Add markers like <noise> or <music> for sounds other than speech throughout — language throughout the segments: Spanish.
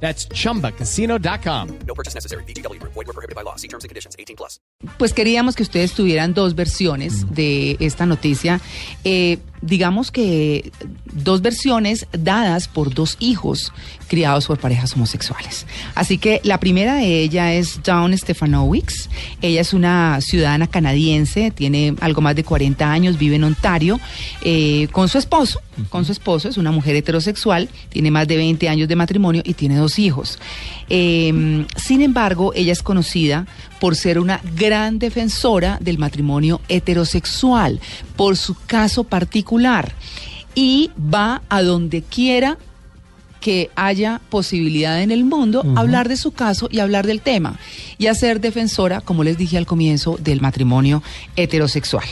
That's chumbacasino.com. No purchase necessary. BGW. Void were prohibited by law. See terms and conditions. 18 plus. Pues queríamos que ustedes tuvieran dos versiones de esta noticia. Eh, digamos que dos versiones dadas por dos hijos criados por parejas homosexuales. Así que la primera de ella es Dawn Stefanowicz. Ella es una ciudadana canadiense, tiene algo más de 40 años, vive en Ontario, eh, con su esposo. Con su esposo, es una mujer heterosexual, tiene más de 20 años de matrimonio y tiene dos hijos. Eh, sin embargo, ella es conocida por ser una gran defensora del matrimonio heterosexual, por su caso particular. Y va a donde quiera que haya posibilidad en el mundo, hablar de su caso y hablar del tema. Y a ser defensora, como les dije al comienzo, del matrimonio heterosexual.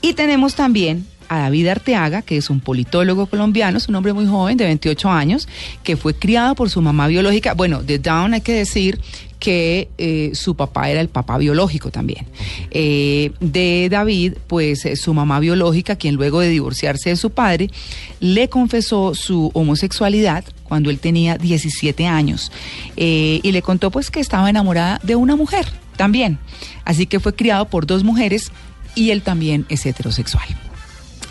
Y tenemos también David Arteaga, que es un politólogo colombiano, es un hombre muy joven, de 28 años, que fue criado por su mamá biológica. Bueno, de Down hay que decir que eh, su papá era el papá biológico también. Eh, de David, pues eh, su mamá biológica, quien luego de divorciarse de su padre, le confesó su homosexualidad cuando él tenía 17 años y le contó pues que estaba enamorada de una mujer también. Así que fue criado por dos mujeres y él también es heterosexual.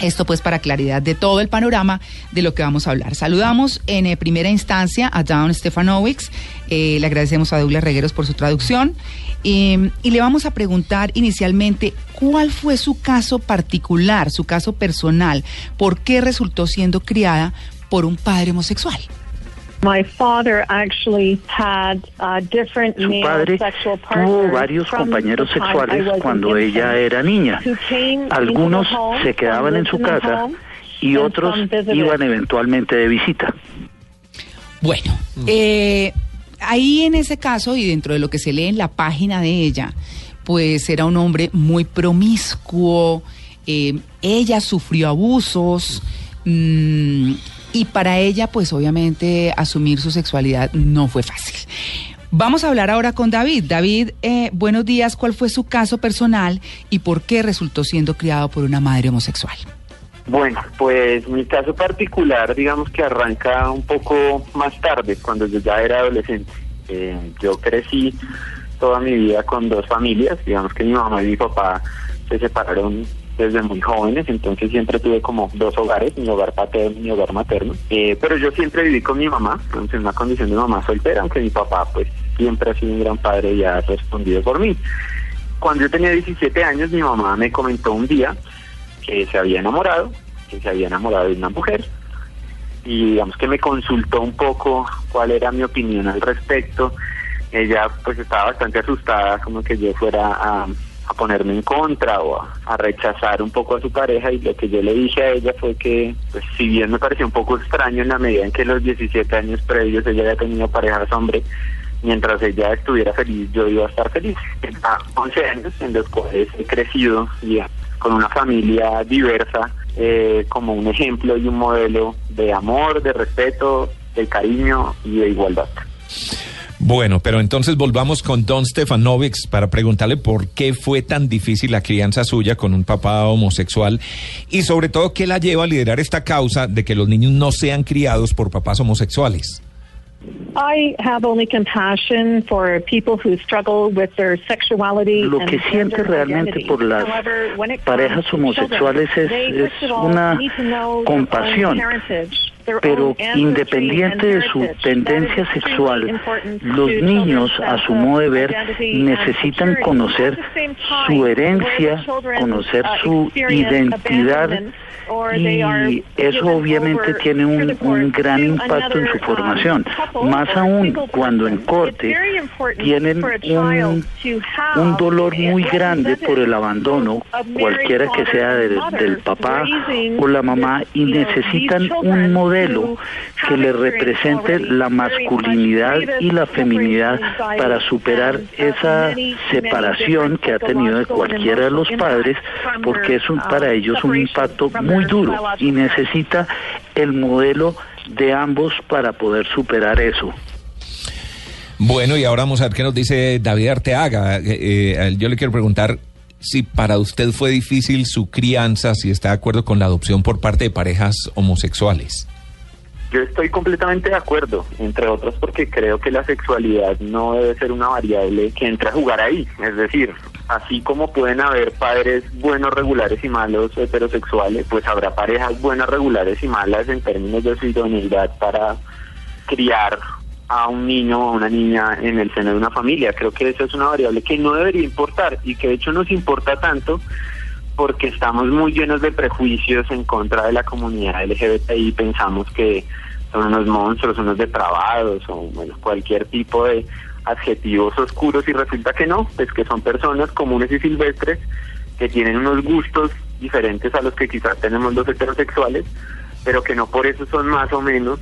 Esto pues para claridad de todo el panorama de lo que vamos a hablar. Saludamos en eh, primera instancia a Dawn Stefanowicz, eh, le agradecemos a Douglas Regueros por su traducción y le vamos a preguntar inicialmente cuál fue su caso particular, su caso personal, por qué resultó siendo criada por un padre homosexual. My father actually had different Su male padre sexual tuvo partners varios from compañeros the time I sexuales cuando ella era niña. who came into Algunos se quedaban en su casa home, y and otros iban eventualmente de visita. Bueno, eh, ahí en ese caso y dentro de lo que se lee en la página de ella, pues era un hombre muy promiscuo, eh, ella sufrió abusos mm, y para ella pues obviamente asumir su sexualidad no fue fácil. Vamos a hablar ahora con David. David, eh, buenos días, ¿cuál fue su caso personal y por qué resultó siendo criado por una madre homosexual? Bueno, pues mi caso particular, digamos que arranca un poco más tarde, cuando yo ya era adolescente. Eh, yo crecí toda mi vida con dos familias, digamos que mi mamá y mi papá se separaron desde muy jóvenes, entonces siempre tuve como dos hogares, mi hogar paterno y mi hogar materno. Eh, pero yo siempre viví con mi mamá, entonces en una condición de mamá soltera, aunque mi papá pues siempre ha sido un gran padre y ha respondido por mí. Cuando yo tenía 17 años, mi mamá me comentó un día que se había enamorado, que se había enamorado de una mujer, y digamos que me consultó un poco cuál era mi opinión al respecto. Ella pues estaba bastante asustada, como que yo fuera a, a ponerme en contra o a, a rechazar un poco a su pareja y lo que yo le dije a ella fue que, pues si bien me pareció un poco extraño en la medida en que los 17 años previos ella había tenido parejas hombre, mientras ella estuviera feliz yo iba a estar feliz. Tengo 11 años en los cuales he crecido ya con una familia diversa eh, como un ejemplo y un modelo de amor, de respeto, de cariño y de igualdad. Bueno, pero entonces volvamos con Don Stefanovics para preguntarle por qué fue tan difícil la crianza suya con un papá homosexual y sobre todo qué la lleva a liderar esta causa de que los niños no sean criados por papás homosexuales. I have only compassion for people who struggle with their sexuality Lo que siente gender realmente por las parejas homosexuales es- es una compasión. Pero independiente de su tendencia sexual, los niños, a su modo de ver, necesitan conocer su herencia, conocer uh, su identidad y eso obviamente tiene un, gran to impacto en su um, formación. Más aún cuando en corte tienen un, un dolor muy grande por el abandono, cualquiera que sea del, del papá o la mamá, y necesitan un children modelo que le represente la masculinidad y la feminidad para superar esa separación que ha tenido de cualquiera de los padres, porque es un, para ellos un impacto muy duro y necesita el modelo de ambos para poder superar eso. Bueno, y ahora vamos a ver qué nos dice David Arteaga. Eh, eh, yo le quiero preguntar si para usted fue difícil su crianza, si está de acuerdo con la adopción por parte de parejas homosexuales. Yo estoy completamente de acuerdo, entre otros porque creo que la sexualidad no debe ser una variable que entre a jugar ahí. Es decir, así como pueden haber padres buenos, regulares y malos heterosexuales, pues habrá parejas buenas, regulares y malas en términos de su idoneidad para criar a un niño o a una niña en el seno de una familia. Creo que esa es una variable que no debería importar y que de hecho nos importa tanto porque estamos muy llenos de prejuicios en contra de la comunidad LGBTI. Pensamos que son unos monstruos, unos depravados o bueno, cualquier tipo de adjetivos oscuros y resulta que no, pues que son personas comunes y silvestres que tienen unos gustos diferentes a los que quizás tenemos los heterosexuales, pero que no por eso son más o menos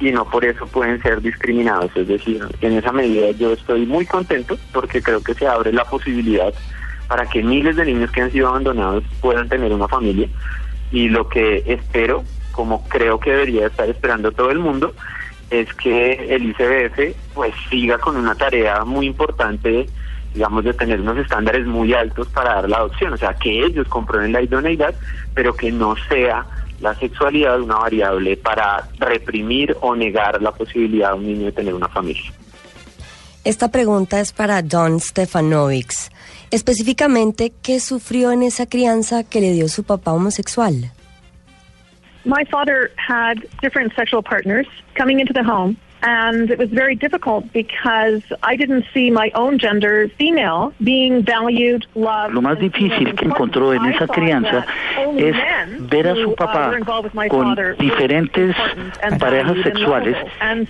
y no por eso pueden ser discriminados. Es decir, en esa medida yo estoy muy contento porque creo que se abre la posibilidad para que miles de niños que han sido abandonados puedan tener una familia y lo que espero, como creo que debería estar esperando todo el mundo, es que el ICBF pues siga con una tarea muy importante digamos de tener unos estándares muy altos para dar la adopción, o sea, que ellos comprueben la idoneidad, pero que no sea la sexualidad una variable para reprimir o negar la posibilidad de un niño de tener una familia. Esta pregunta es para Don Stefanovics. Específicamente, ¿qué sufrió en esa crianza que le dio su papá homosexual? My father had different sexual partners coming into the home. And it was very difficult because I didn't see my own gender, female, being valued, loved. Lo más difícil que encontró en esa crianza es ver a su papá con diferentes parejas sexuales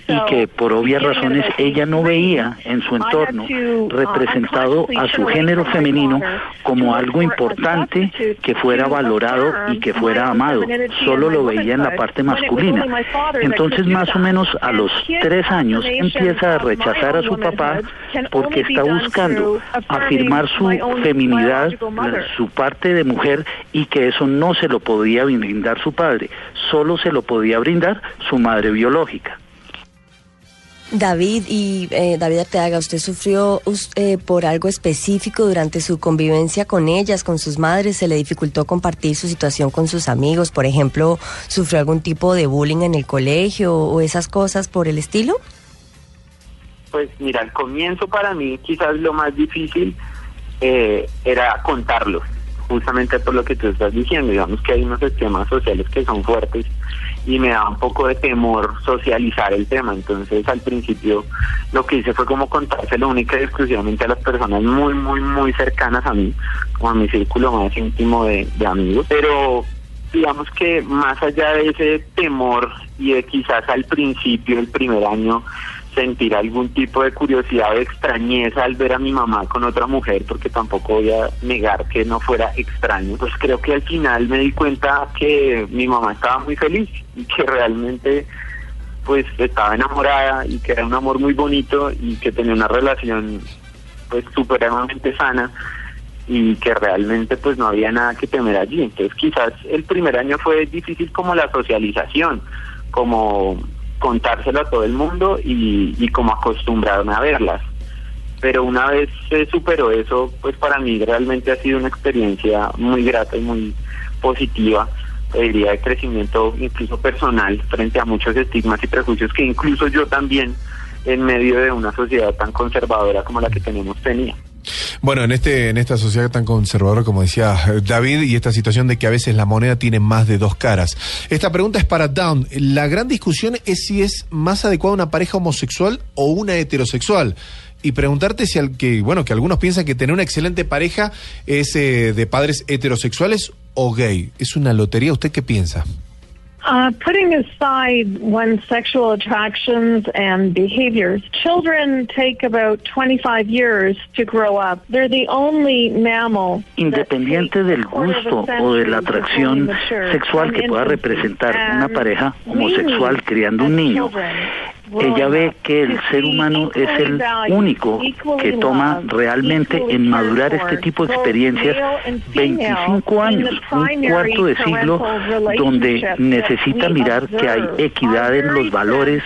y que por obvias razones ella no veía en su entorno representado a su género femenino como algo importante que fuera valorado y que fuera amado. Solo lo veía en la parte masculina. Entonces más o menos a los tres años empieza a rechazar a su papá porque está buscando afirmar su feminidad, su parte de mujer y que eso no se lo podía brindar su padre, solo se lo podía brindar su madre biológica. David y eh, David Arteaga, ¿usted sufrió eh, por algo específico durante su convivencia con ellas, con sus madres? ¿Se le dificultó compartir su situación con sus amigos? Por ejemplo, ¿sufrió algún tipo de bullying en el colegio o esas cosas por el estilo? Pues mira, al comienzo para mí quizás lo más difícil eh, era contarlo, justamente por lo que tú estás diciendo. Digamos que hay unos esquemas sociales que son fuertes y me da un poco de temor socializar el tema. Entonces al principio lo que hice fue como contárselo única y exclusivamente a las personas muy, muy, muy cercanas a mí, como a mi círculo más íntimo de, de amigos. Pero digamos que más allá de ese temor y de quizás al principio, el primer año, sentir algún tipo de curiosidad o extrañeza al ver a mi mamá con otra mujer, porque tampoco voy a negar que no fuera extraño, pues creo que al final me di cuenta que mi mamá estaba muy feliz y que realmente pues estaba enamorada y que era un amor muy bonito y que tenía una relación pues supremamente sana y que realmente pues no había nada que temer allí. Entonces quizás el primer año fue difícil como la socialización, como contárselo a todo el mundo y, y como acostumbrarme a verlas. Pero una vez se superó eso, pues para mí realmente ha sido una experiencia muy grata y muy positiva, te diría de crecimiento incluso personal frente a muchos estigmas y prejuicios que incluso yo también en medio de una sociedad tan conservadora como la que tenemos tenía. Bueno, en este en esta sociedad tan conservadora como decía eh, David y esta situación de que a veces la moneda tiene más de dos caras. Esta pregunta es para Down. La gran discusión es si es más adecuada una pareja homosexual o una heterosexual. Y preguntarte si al que bueno que algunos piensan que tener una excelente pareja es eh, de padres heterosexuales o gay. Es una lotería. ¿Usted qué piensa? Uh, putting aside one's sexual attractions and behaviors, children take about 25 years to grow up. They're the only mammal. Independiente del gusto o de la atracción sexual que pueda representar una pareja homosexual criando un niño, ella ve que el ser humano es el único que toma realmente en madurar este tipo de experiencias 25 años, un cuarto de siglo donde necesita mirar que hay equidad en los valores,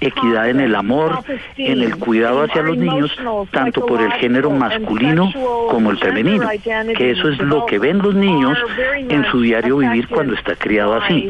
equidad en el amor, en el cuidado hacia los niños, tanto por el género masculino como el femenino, que eso es lo que ven los niños en su diario vivir cuando está criado así.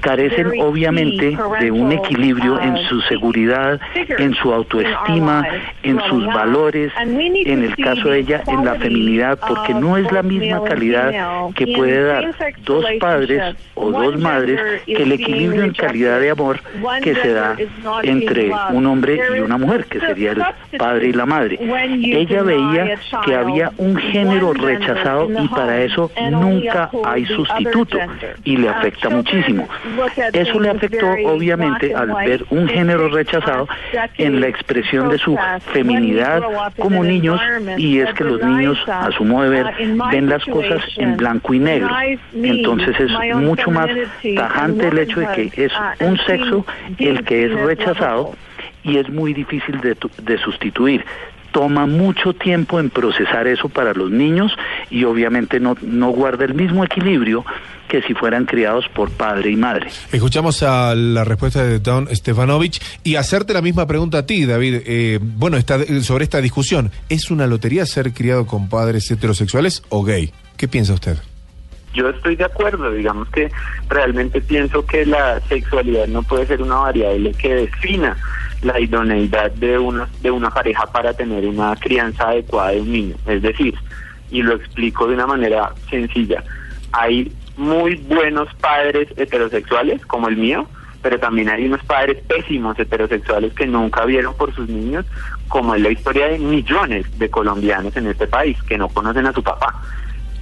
Carecen obviamente de un equilibrio en sus seguridad, en su autoestima, en sus valores, en el caso de ella, en la feminidad, porque no es la misma calidad que puede dar dos padres o dos madres que el equilibrio en calidad de amor que se da entre un hombre y una mujer, que sería el padre y la madre. Ella veía que había un género rechazado y para eso nunca hay sustituto y le afecta muchísimo. Eso le afectó obviamente al ver un género rechazado en la expresión de su feminidad como niños y es que los niños, a su modo de ver, ven las cosas en blanco y negro. Entonces es mucho más tajante el hecho de que es un sexo el que es rechazado y es muy difícil de, de sustituir toma mucho tiempo en procesar eso para los niños y obviamente no, no guarda el mismo equilibrio que si fueran criados por padre y madre. Escuchamos a la respuesta de Don Stefanovic y hacerte la misma pregunta a ti, David. Eh, bueno, está, sobre esta discusión, ¿es una lotería ser criado con padres heterosexuales o gay? ¿Qué piensa usted? Yo estoy de acuerdo, digamos que realmente pienso que la sexualidad no puede ser una variable que defina la idoneidad de una, de una pareja para tener una crianza adecuada de un niño. Es decir, y lo explico de una manera sencilla, hay muy buenos padres heterosexuales, como el mío, pero también hay unos padres pésimos heterosexuales que nunca vieron por sus niños, como es la historia de millones de colombianos en este país que no conocen a su papá.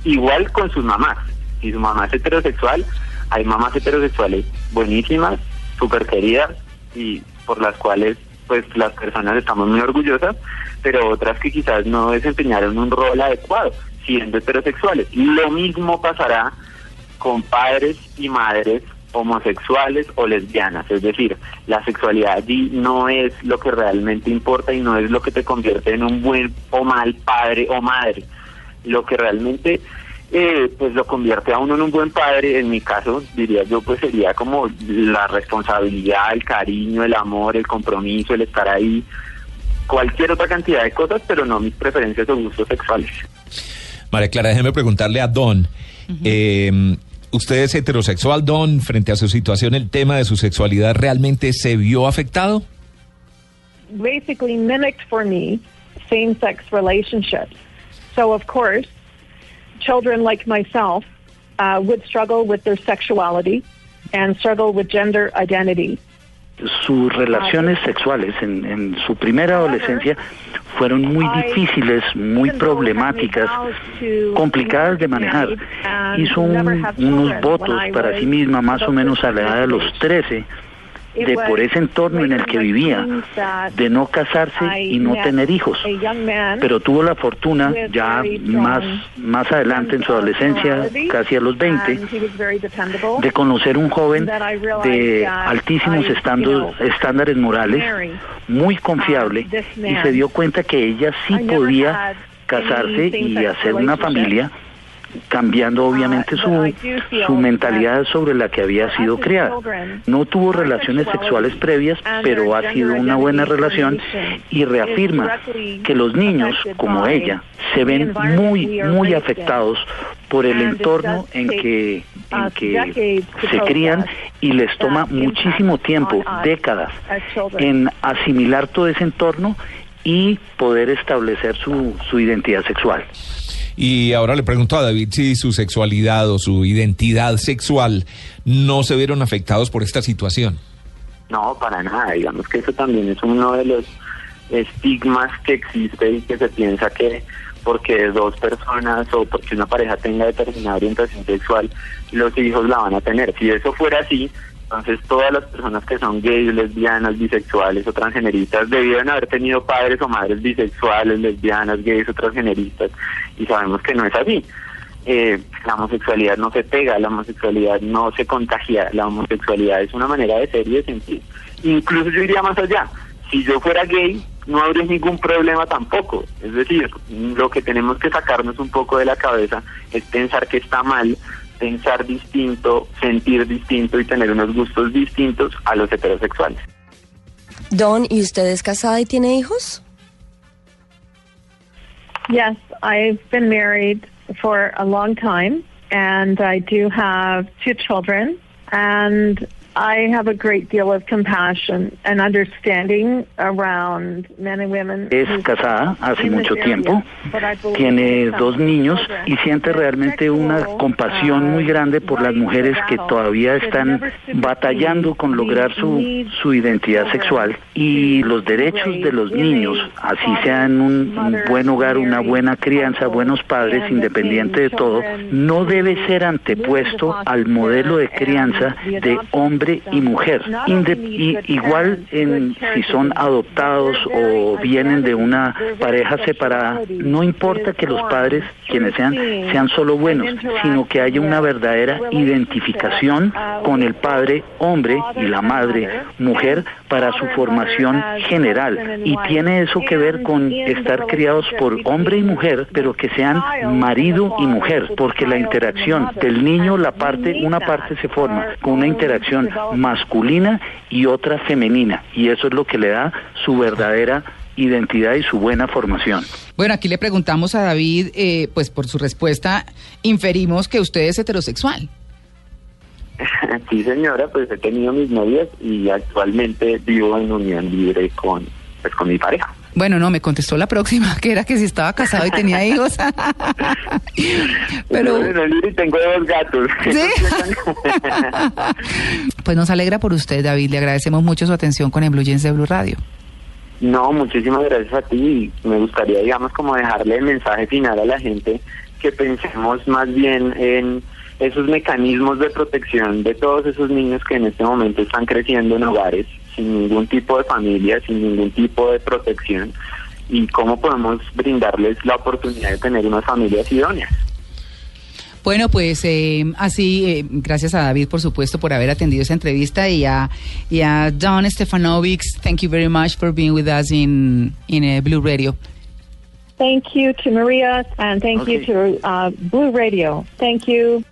Igual con sus mamás. Si su mamá es heterosexual, hay mamás heterosexuales buenísimas, súper queridas y por las cuales pues las personas estamos muy orgullosas, pero otras que quizás no desempeñaron un rol adecuado, siendo heterosexuales. Lo mismo pasará con padres y madres homosexuales o lesbianas, es decir, la sexualidad allí no es lo que realmente importa y no es lo que te convierte en un buen o mal padre o madre. Lo que realmente eh, pues lo convierte a uno en un buen padre, en mi caso diría yo pues sería como la responsabilidad, el cariño, el amor, el compromiso, el estar ahí, cualquier otra cantidad de cosas, pero no mis preferencias o gustos sexuales. María Clara, déjeme preguntarle a Don. eh, ¿Usted es heterosexual, Don? Frente a su situación, ¿el tema de su sexualidad realmente se vio afectado? Basically mimicked for me same-sex relationships. So, of course, children like myself uh, would struggle with their sexuality and struggle with gender identity. sus relaciones sexuales en, en, su primera adolescencia fueron muy difíciles, muy problemáticas, complicadas de manejar. Hizo un, unos votos para sí misma más o menos a la edad de los 13 de por ese entorno en el que vivía, de no casarse y no tener hijos. Pero tuvo la fortuna ya más, más adelante en su adolescencia, casi a los 20, de conocer un joven de altísimos estándares morales, muy confiable, y se dio cuenta que ella sí podía casarse y hacer una familia cambiando obviamente su, su mentalidad sobre la que había sido creada. No tuvo relaciones sexuales previas, pero ha sido una buena relación y reafirma que los niños, como ella, se ven muy, muy afectados por el entorno en que, en que se crían y les toma muchísimo tiempo, décadas, en asimilar todo ese entorno y poder establecer su, su identidad sexual. Y ahora le pregunto a David si su sexualidad o su identidad sexual no se vieron afectados por esta situación. No, para nada. Digamos que eso también es uno de los estigmas que existe y que se piensa que porque dos personas o porque una pareja tenga determinada orientación sexual, los hijos la van a tener. Si eso fuera así, entonces todas las personas que son gays, lesbianas, bisexuales o transgeneristas debieron haber tenido padres o madres bisexuales, lesbianas, gays o transgeneristas y sabemos que no es así. Eh, la homosexualidad no se pega, la homosexualidad no se contagia, la homosexualidad es una manera de ser y de sentir. Incluso yo iría más allá, si yo fuera gay no habría ningún problema tampoco. Es decir, lo que tenemos que sacarnos un poco de la cabeza es pensar que está mal pensar distinto, sentir distinto y tener unos gustos distintos a los heterosexuales. Don, ¿y usted es casada y tiene hijos? Yes, I've been married for a long time and I do have two children and I have a great deal of compassion and understanding around men and women. Es casada hace mucho tiempo, tiene dos niños y siente realmente una compasión muy grande por las mujeres que todavía están batallando con lograr su, su identidad sexual y los derechos de los niños, así sean un, un buen hogar, una buena crianza, buenos padres, independiente de todo, no debe ser antepuesto al modelo de crianza de hombre y mujer. igual en, si son adoptados o vienen de una pareja separada, no importa que los padres, quienes sean, sean solo buenos, sino que haya una verdadera identificación con el padre hombre y la madre mujer para su formación general. Y tiene eso que ver con estar criados por hombre y mujer, pero que sean marido y mujer, porque la interacción del niño, la parte, una parte se forma con una interacción masculina y otra femenina. Y eso es lo que le da su verdadera identidad y su buena formación. Bueno, aquí le preguntamos a David, eh, pues por su respuesta inferimos que usted es heterosexual. <laughs> Sí, señora, pues he tenido mis novias y actualmente vivo en unión libre con, pues, con mi pareja. Bueno, no, me contestó la próxima, <laughs> que era que si estaba casado y tenía hijos. <laughs> Pero tengo dos gatos. <laughs> pues nos alegra por usted, David. Le agradecemos mucho su atención con el Blue Jeans de Blue Radio. No, muchísimas gracias a ti. Me gustaría, digamos, como dejarle el mensaje final a la gente que pensemos más bien en esos mecanismos de protección de todos esos niños que en este momento están creciendo en hogares sin ningún tipo de familia, sin ningún tipo de protección y cómo podemos brindarles la oportunidad de tener unas familias idóneas. Bueno, pues eh, así, eh, gracias a David, por supuesto, por haber atendido esa entrevista y a, y a Don Stefanovic, thank you very much for being with us in, in uh, Blue Radio. Thank you to Maria and thank you to uh, Blue Radio. Thank you.